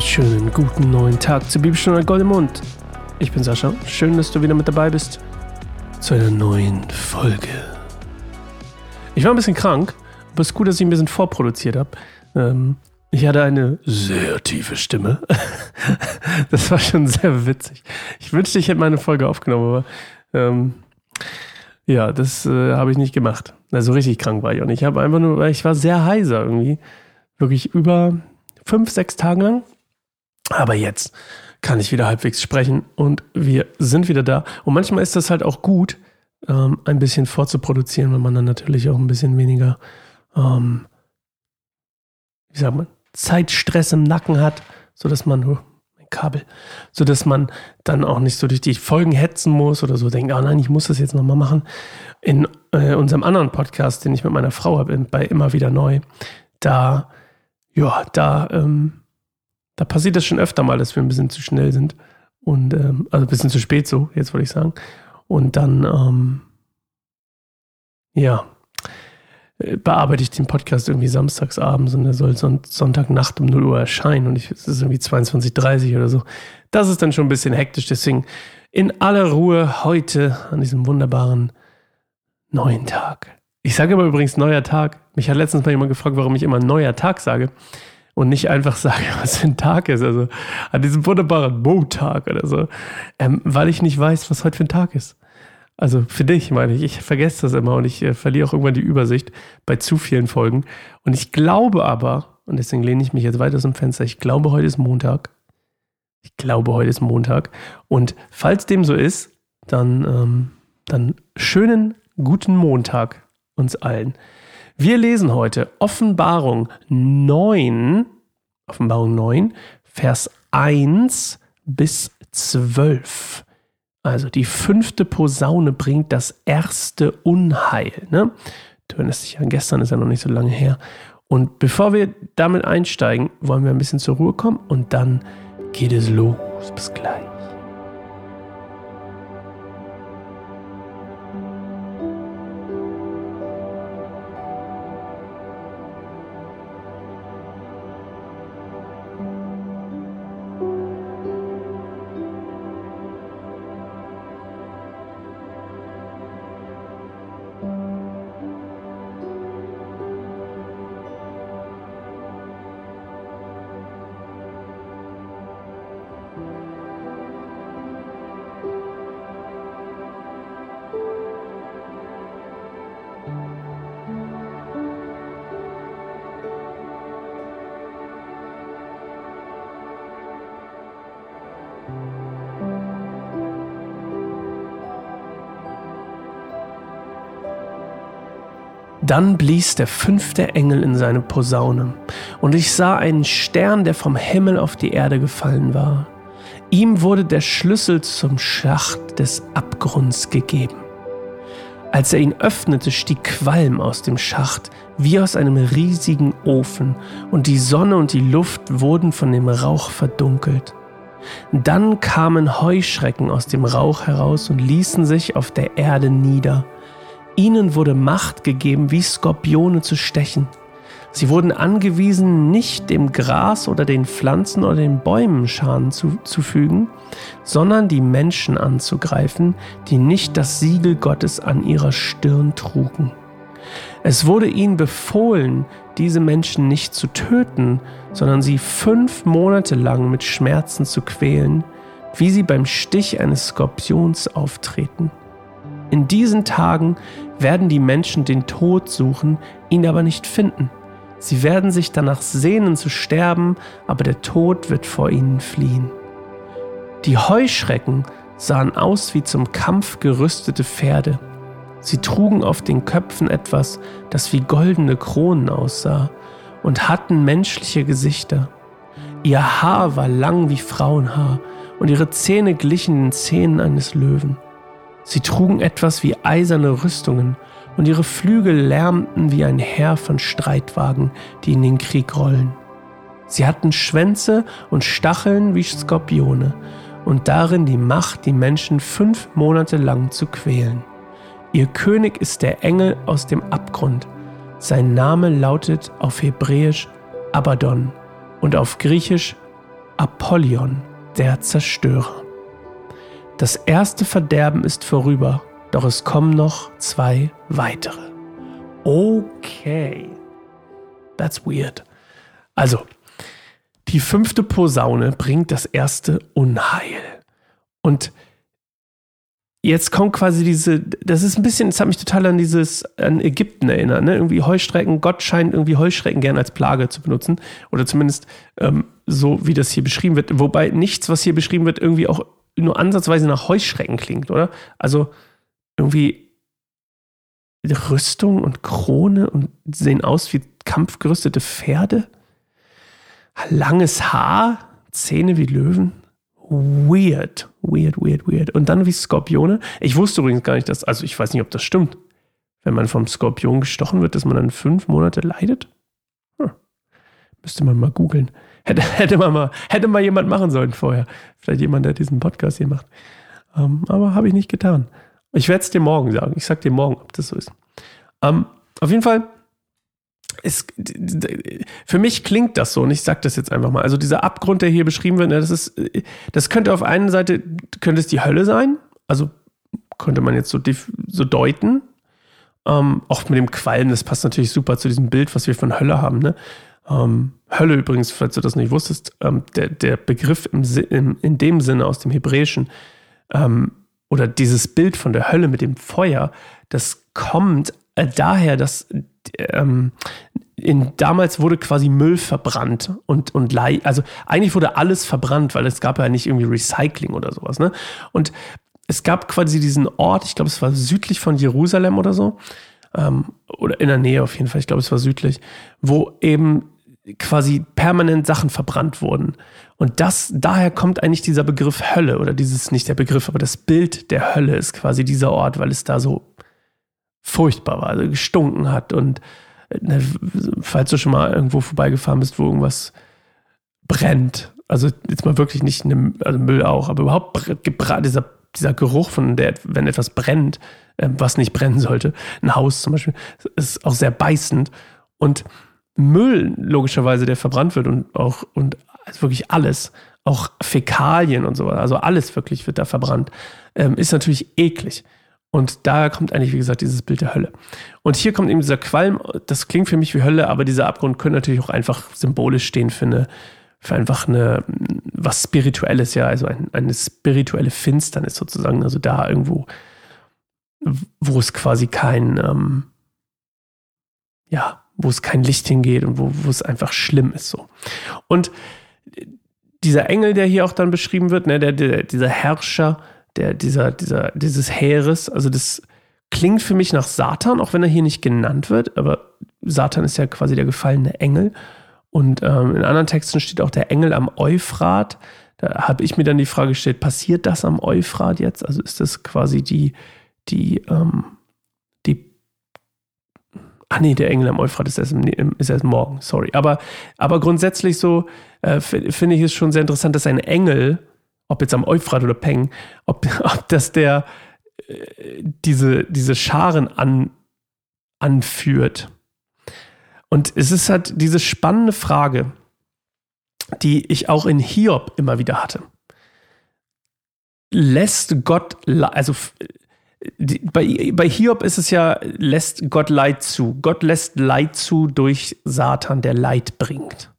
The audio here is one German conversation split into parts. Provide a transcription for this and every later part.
wunderschönen guten neuen Tag zur Bibelstunde Gold im Mund. Ich bin Sascha, schön, dass du wieder mit dabei bist zu einer neuen Folge. Ich war ein bisschen krank, aber es ist gut, dass ich ein bisschen vorproduziert habe. Ähm, ich hatte eine sehr tiefe Stimme. das war schon sehr witzig. Ich wünschte, ich hätte meine Folge aufgenommen, aber ähm, ja, das äh, habe ich nicht gemacht. Also richtig krank war ich nicht. Ich habe einfach nur, ich war sehr heiser irgendwie. Wirklich über fünf, sechs Tage lang. Aber jetzt kann ich wieder halbwegs sprechen und wir sind wieder da. Und manchmal ist das halt auch gut, ähm, ein bisschen vorzuproduzieren, wenn man dann natürlich auch ein bisschen weniger, ähm, wie sagt man, Zeitstress im Nacken hat, sodass man, oh, mein Kabel, sodass man dann auch nicht so durch die Folgen hetzen muss oder so denkt, oh nein, ich muss das jetzt nochmal machen. In äh, unserem anderen Podcast, den ich mit meiner Frau habe, bei Immer wieder neu, da ja, da, ähm, da passiert das schon öfter mal, dass wir ein bisschen zu schnell sind. Und, ähm, also ein bisschen zu spät so, jetzt wollte ich sagen. Und dann, ähm, ja, äh, bearbeite ich den Podcast irgendwie samstags abends und er soll Son Sonntagnacht um 0 Uhr erscheinen und ich, es ist irgendwie 22.30 oder so. Das ist dann schon ein bisschen hektisch, deswegen in aller Ruhe heute an diesem wunderbaren neuen Tag. Ich sage immer übrigens neuer Tag. Mich hat letztens mal jemand gefragt, warum ich immer neuer Tag sage und nicht einfach sage, was für ein Tag ist. Also an diesem wunderbaren Montag oder so. Ähm, weil ich nicht weiß, was heute für ein Tag ist. Also für dich meine ich. Ich vergesse das immer und ich äh, verliere auch irgendwann die Übersicht bei zu vielen Folgen. Und ich glaube aber, und deswegen lehne ich mich jetzt weiter aus dem Fenster, ich glaube, heute ist Montag. Ich glaube, heute ist Montag. Und falls dem so ist, dann, ähm, dann schönen guten Montag uns allen. Wir lesen heute Offenbarung 9, Offenbarung 9, Vers 1 bis 12. Also die fünfte Posaune bringt das erste Unheil. Ne? Du erinnerst dich an gestern, ist ja noch nicht so lange her. Und bevor wir damit einsteigen, wollen wir ein bisschen zur Ruhe kommen und dann geht es los. Bis gleich. Dann blies der fünfte Engel in seine Posaune, und ich sah einen Stern, der vom Himmel auf die Erde gefallen war. Ihm wurde der Schlüssel zum Schacht des Abgrunds gegeben. Als er ihn öffnete, stieg Qualm aus dem Schacht, wie aus einem riesigen Ofen, und die Sonne und die Luft wurden von dem Rauch verdunkelt. Dann kamen Heuschrecken aus dem Rauch heraus und ließen sich auf der Erde nieder. Ihnen wurde Macht gegeben, wie Skorpione zu stechen. Sie wurden angewiesen, nicht dem Gras oder den Pflanzen oder den Bäumen Schaden zuzufügen, sondern die Menschen anzugreifen, die nicht das Siegel Gottes an ihrer Stirn trugen. Es wurde ihnen befohlen, diese Menschen nicht zu töten, sondern sie fünf Monate lang mit Schmerzen zu quälen, wie sie beim Stich eines Skorpions auftreten. In diesen Tagen werden die Menschen den Tod suchen, ihn aber nicht finden. Sie werden sich danach sehnen zu sterben, aber der Tod wird vor ihnen fliehen. Die Heuschrecken sahen aus wie zum Kampf gerüstete Pferde. Sie trugen auf den Köpfen etwas, das wie goldene Kronen aussah, und hatten menschliche Gesichter. Ihr Haar war lang wie Frauenhaar, und ihre Zähne glichen den Zähnen eines Löwen. Sie trugen etwas wie eiserne Rüstungen, und ihre Flügel lärmten wie ein Heer von Streitwagen, die in den Krieg rollen. Sie hatten Schwänze und Stacheln wie Skorpione und darin die Macht, die Menschen fünf Monate lang zu quälen. Ihr König ist der Engel aus dem Abgrund. Sein Name lautet auf Hebräisch Abaddon und auf Griechisch Apollyon, der Zerstörer. Das erste Verderben ist vorüber, doch es kommen noch zwei weitere. Okay. That's weird. Also, die fünfte Posaune bringt das erste Unheil. Und jetzt kommt quasi diese, das ist ein bisschen, das hat mich total an dieses, an Ägypten erinnert, ne? Irgendwie Heuschrecken, Gott scheint irgendwie Heuschrecken gern als Plage zu benutzen. Oder zumindest ähm, so, wie das hier beschrieben wird. Wobei nichts, was hier beschrieben wird, irgendwie auch nur ansatzweise nach Heuschrecken klingt, oder? Also irgendwie Rüstung und Krone und sehen aus wie kampfgerüstete Pferde. Langes Haar, Zähne wie Löwen. Weird, weird, weird, weird. Und dann wie Skorpione. Ich wusste übrigens gar nicht, dass, also ich weiß nicht, ob das stimmt. Wenn man vom Skorpion gestochen wird, dass man dann fünf Monate leidet? Müsste man mal googeln. Hätte, hätte, man mal, hätte mal jemand machen sollen vorher. Vielleicht jemand, der diesen Podcast hier macht. Ähm, aber habe ich nicht getan. Ich werde es dir morgen sagen. Ich sag dir morgen, ob das so ist. Ähm, auf jeden Fall es, für mich klingt das so, und ich sage das jetzt einfach mal. Also dieser Abgrund, der hier beschrieben wird, ne, das ist, das könnte auf einer Seite, könnte es die Hölle sein. Also könnte man jetzt so, so deuten. Ähm, auch mit dem Qualm, das passt natürlich super zu diesem Bild, was wir von Hölle haben. Ne? Ähm, Hölle übrigens, falls du das nicht wusstest, ähm, der, der Begriff im, im, in dem Sinne aus dem Hebräischen ähm, oder dieses Bild von der Hölle mit dem Feuer, das kommt äh, daher, dass ähm, in, damals wurde quasi Müll verbrannt und, und also eigentlich wurde alles verbrannt, weil es gab ja nicht irgendwie Recycling oder sowas. Ne? Und es gab quasi diesen Ort, ich glaube, es war südlich von Jerusalem oder so, ähm, oder in der Nähe auf jeden Fall, ich glaube, es war südlich, wo eben quasi permanent Sachen verbrannt wurden. Und das, daher kommt eigentlich dieser Begriff Hölle oder dieses, nicht der Begriff, aber das Bild der Hölle ist quasi dieser Ort, weil es da so furchtbar war, also gestunken hat und ne, falls du schon mal irgendwo vorbeigefahren bist, wo irgendwas brennt, also jetzt mal wirklich nicht eine, also Müll auch, aber überhaupt dieser, dieser Geruch von der, wenn etwas brennt, äh, was nicht brennen sollte, ein Haus zum Beispiel, ist auch sehr beißend und Müll logischerweise, der verbrannt wird und auch und also wirklich alles, auch Fäkalien und so, also alles wirklich wird da verbrannt, ähm, ist natürlich eklig. Und daher kommt eigentlich, wie gesagt, dieses Bild der Hölle. Und hier kommt eben dieser Qualm, das klingt für mich wie Hölle, aber dieser Abgrund könnte natürlich auch einfach symbolisch stehen für eine, für einfach eine, was Spirituelles, ja, also ein, eine spirituelle Finsternis sozusagen, also da irgendwo, wo es quasi kein, ähm, ja, wo es kein Licht hingeht und wo, wo es einfach schlimm ist so. Und dieser Engel, der hier auch dann beschrieben wird, ne, der, der, dieser Herrscher, der, dieser, dieser, dieses Heeres. Also das klingt für mich nach Satan, auch wenn er hier nicht genannt wird, aber Satan ist ja quasi der gefallene Engel. Und ähm, in anderen Texten steht auch der Engel am Euphrat. Da habe ich mir dann die Frage gestellt, passiert das am Euphrat jetzt? Also ist das quasi die, die, ähm, die, ah nee, der Engel am Euphrat ist erst, im, ist erst morgen, sorry. Aber, aber grundsätzlich so äh, finde ich es schon sehr interessant, dass ein Engel ob jetzt am Euphrat oder Peng, ob, ob das der äh, diese, diese Scharen an, anführt. Und es ist halt diese spannende Frage, die ich auch in Hiob immer wieder hatte. Lässt Gott, also bei, bei Hiob ist es ja, lässt Gott Leid zu. Gott lässt Leid zu durch Satan, der Leid bringt.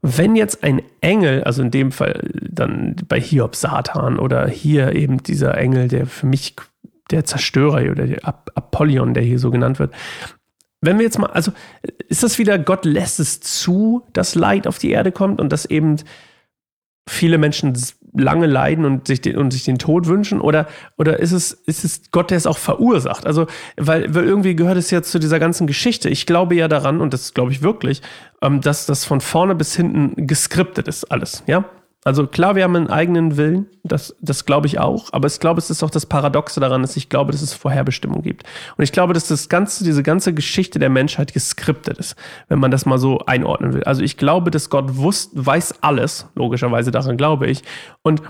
Wenn jetzt ein Engel, also in dem Fall dann bei Hiob Satan oder hier eben dieser Engel, der für mich der Zerstörer oder der Apollyon, der hier so genannt wird, wenn wir jetzt mal, also ist das wieder, Gott lässt es zu, dass Leid auf die Erde kommt und dass eben viele Menschen lange leiden und sich den, und sich den Tod wünschen? Oder, oder ist, es, ist es Gott, der es auch verursacht? Also, weil, weil irgendwie gehört es ja zu dieser ganzen Geschichte. Ich glaube ja daran, und das glaube ich wirklich, ähm, dass das von vorne bis hinten geskriptet ist, alles, ja? Also klar, wir haben einen eigenen Willen, das, das glaube ich auch, aber ich glaube, es ist auch das Paradoxe daran, dass ich glaube, dass es Vorherbestimmung gibt. Und ich glaube, dass das ganze, diese ganze Geschichte der Menschheit geskriptet ist, wenn man das mal so einordnen will. Also ich glaube, dass Gott wusst, weiß alles, logischerweise daran glaube ich. Und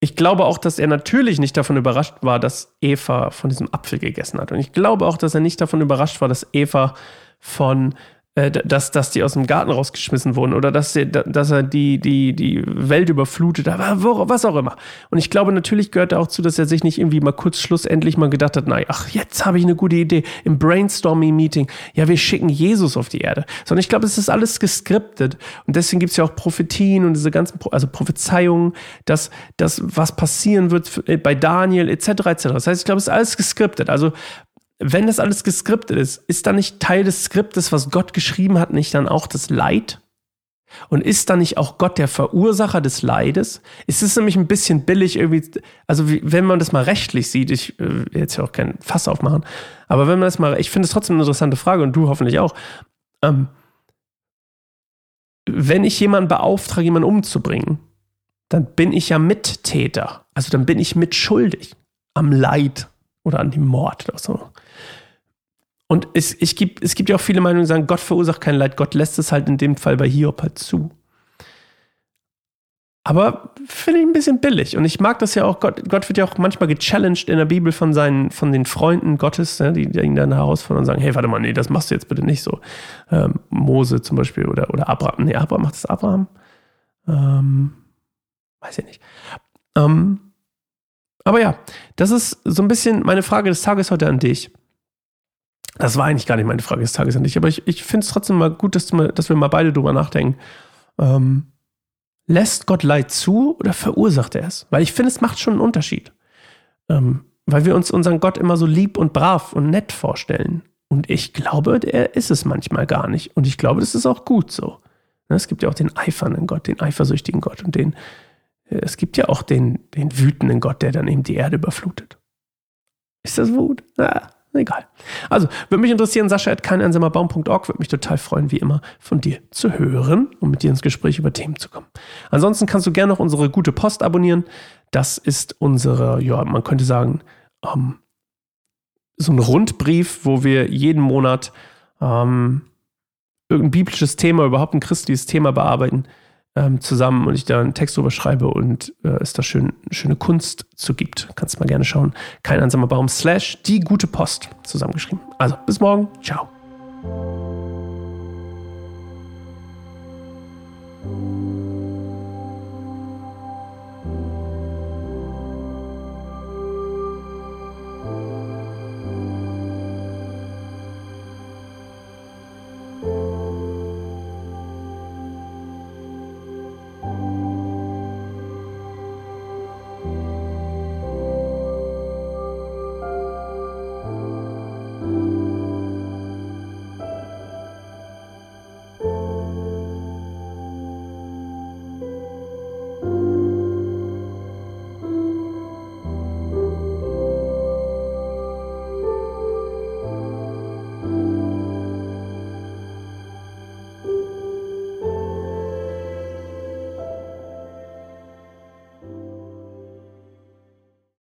ich glaube auch, dass er natürlich nicht davon überrascht war, dass Eva von diesem Apfel gegessen hat. Und ich glaube auch, dass er nicht davon überrascht war, dass Eva von dass, dass die aus dem Garten rausgeschmissen wurden oder dass, der, dass er die, die, die Welt überflutet, aber was auch immer. Und ich glaube, natürlich gehört da auch zu, dass er sich nicht irgendwie mal kurz schlussendlich mal gedacht hat, naja, ach, jetzt habe ich eine gute Idee im Brainstorming-Meeting. Ja, wir schicken Jesus auf die Erde. Sondern ich glaube, es ist alles geskriptet. Und deswegen gibt es ja auch Prophetien und diese ganzen, also Prophezeiungen, dass, dass was passieren wird bei Daniel etc. etc. Das heißt, ich glaube, es ist alles geskriptet. Also wenn das alles geskriptet ist, ist dann nicht Teil des Skriptes, was Gott geschrieben hat, nicht dann auch das Leid? Und ist dann nicht auch Gott der Verursacher des Leides? Ist es nämlich ein bisschen billig irgendwie, also wie, wenn man das mal rechtlich sieht, ich äh, will jetzt ja auch kein Fass aufmachen, aber wenn man das mal, ich finde es trotzdem eine interessante Frage und du hoffentlich auch. Ähm, wenn ich jemanden beauftrage, jemanden umzubringen, dann bin ich ja Mittäter. Also dann bin ich mitschuldig am Leid oder an dem Mord oder so. Und es, ich gibt, es gibt ja auch viele Meinungen, die sagen, Gott verursacht kein Leid, Gott lässt es halt in dem Fall bei Hiob halt zu. Aber finde ich ein bisschen billig. Und ich mag das ja auch, Gott, Gott wird ja auch manchmal gechallenged in der Bibel von seinen, von den Freunden Gottes, ne, die, die ihn dann herausfordern und sagen, hey, warte mal, nee, das machst du jetzt bitte nicht so. Ähm, Mose zum Beispiel oder, oder Abraham. Nee, Abraham macht das Abraham. Ähm, weiß ich nicht. Ähm, aber ja, das ist so ein bisschen meine Frage des Tages heute an dich. Das war eigentlich gar nicht meine Frage des Tages an dich, aber ich, ich finde es trotzdem mal gut, dass, mal, dass, wir mal beide drüber nachdenken. Ähm, lässt Gott Leid zu oder verursacht er es? Weil ich finde, es macht schon einen Unterschied. Ähm, weil wir uns unseren Gott immer so lieb und brav und nett vorstellen. Und ich glaube, der ist es manchmal gar nicht. Und ich glaube, das ist auch gut so. Ne, es gibt ja auch den eifernden Gott, den eifersüchtigen Gott und den, es gibt ja auch den, den wütenden Gott, der dann eben die Erde überflutet. Ist das Wut? Na, egal. Also, würde mich interessieren, Sascha at keineinsamerbaum.org, würde mich total freuen, wie immer, von dir zu hören und mit dir ins Gespräch über Themen zu kommen. Ansonsten kannst du gerne noch unsere gute Post abonnieren. Das ist unsere, ja, man könnte sagen, ähm, so ein Rundbrief, wo wir jeden Monat ähm, irgendein biblisches Thema, überhaupt ein christliches Thema bearbeiten ähm, zusammen und ich da einen Text drüber schreibe und äh, es da schön, schöne Kunst zu gibt. Kannst mal gerne schauen. Kein einsamer Baum slash die gute Post zusammengeschrieben. Also bis morgen. Ciao.